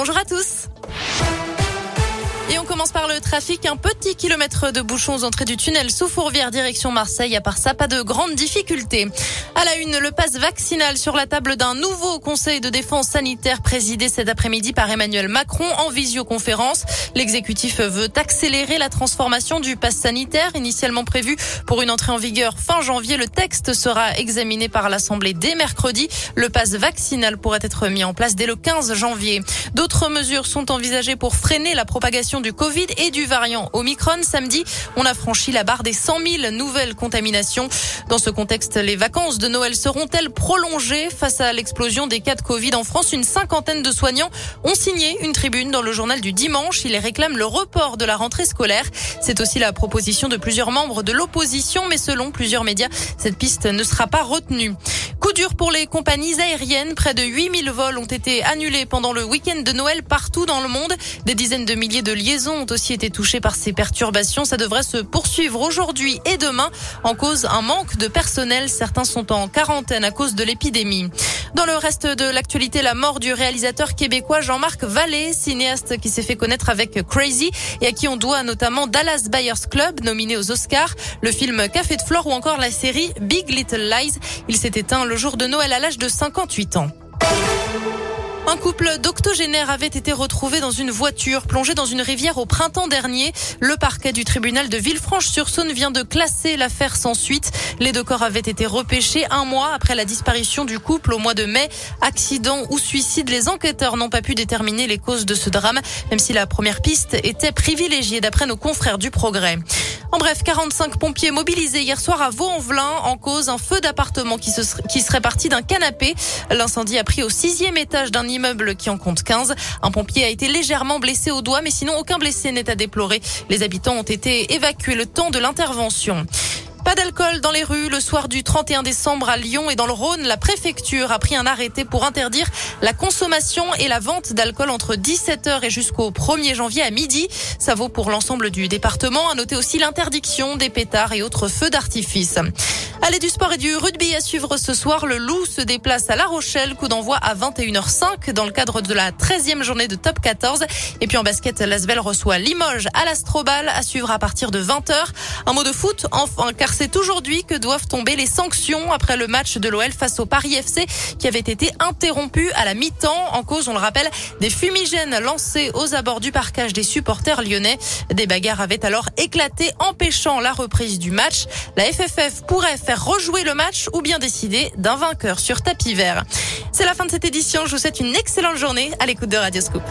bonjour à tous. Commence par le trafic. Un petit kilomètre de bouchons aux entrées du tunnel sous Fourvière direction Marseille. À part ça, pas de grandes difficultés. À la une, le passe vaccinal sur la table d'un nouveau conseil de défense sanitaire présidé cet après-midi par Emmanuel Macron en visioconférence. L'exécutif veut accélérer la transformation du pass sanitaire initialement prévu pour une entrée en vigueur fin janvier. Le texte sera examiné par l'Assemblée dès mercredi. Le passe vaccinal pourrait être mis en place dès le 15 janvier. D'autres mesures sont envisagées pour freiner la propagation du Covid et du variant Omicron. Samedi, on a franchi la barre des 100 000 nouvelles contaminations. Dans ce contexte, les vacances de Noël seront-elles prolongées face à l'explosion des cas de Covid en France? Une cinquantaine de soignants ont signé une tribune dans le journal du dimanche. Ils réclament le report de la rentrée scolaire. C'est aussi la proposition de plusieurs membres de l'opposition, mais selon plusieurs médias, cette piste ne sera pas retenue. Coup dur pour les compagnies aériennes. Près de 8000 vols ont été annulés pendant le week-end de Noël partout dans le monde. Des dizaines de milliers de liaisons ont aussi été touchées par ces perturbations. Ça devrait se poursuivre aujourd'hui et demain en cause un manque de personnel. Certains sont en quarantaine à cause de l'épidémie. Dans le reste de l'actualité, la mort du réalisateur québécois Jean-Marc Vallée, cinéaste qui s'est fait connaître avec Crazy et à qui on doit notamment Dallas Buyers Club, nominé aux Oscars, le film Café de Flore ou encore la série Big Little Lies. Il s'est éteint le jour de Noël à l'âge de 58 ans. Un couple d'octogénaires avait été retrouvé dans une voiture plongée dans une rivière au printemps dernier. Le parquet du tribunal de Villefranche-sur-Saône vient de classer l'affaire sans suite. Les deux corps avaient été repêchés un mois après la disparition du couple au mois de mai. Accident ou suicide, les enquêteurs n'ont pas pu déterminer les causes de ce drame, même si la première piste était privilégiée d'après nos confrères du Progrès. En bref, 45 pompiers mobilisés hier soir à Vaux-en-Velin en cause un feu d'appartement qui, serait parti d'un canapé. L'incendie a pris au sixième étage d'un immeuble qui en compte 15. Un pompier a été légèrement blessé au doigt, mais sinon aucun blessé n'est à déplorer. Les habitants ont été évacués le temps de l'intervention. Pas d'alcool dans les rues. Le soir du 31 décembre à Lyon et dans le Rhône, la préfecture a pris un arrêté pour interdire la consommation et la vente d'alcool entre 17h et jusqu'au 1er janvier à midi. Ça vaut pour l'ensemble du département. À noter aussi l'interdiction des pétards et autres feux d'artifice. Allez du sport et du rugby à suivre ce soir. Le Loup se déplace à La Rochelle. Coup d'envoi à 21h05 dans le cadre de la 13e journée de top 14. Et puis en basket, Lasvel reçoit Limoges à l'Astrobal à suivre à partir de 20h. Un mot de foot, enfin, car c'est aujourd'hui que doivent tomber les sanctions après le match de l'OL face au Paris FC qui avait été interrompu à la mi-temps. En cause, on le rappelle, des fumigènes lancés aux abords du parcage des supporters lyonnais. Des bagarres avaient alors éclaté empêchant la reprise du match. La FFF pourrait faire rejouer le match ou bien décider d'un vainqueur sur tapis vert. C'est la fin de cette édition. Je vous souhaite une excellente journée à l'écoute de Radioscope.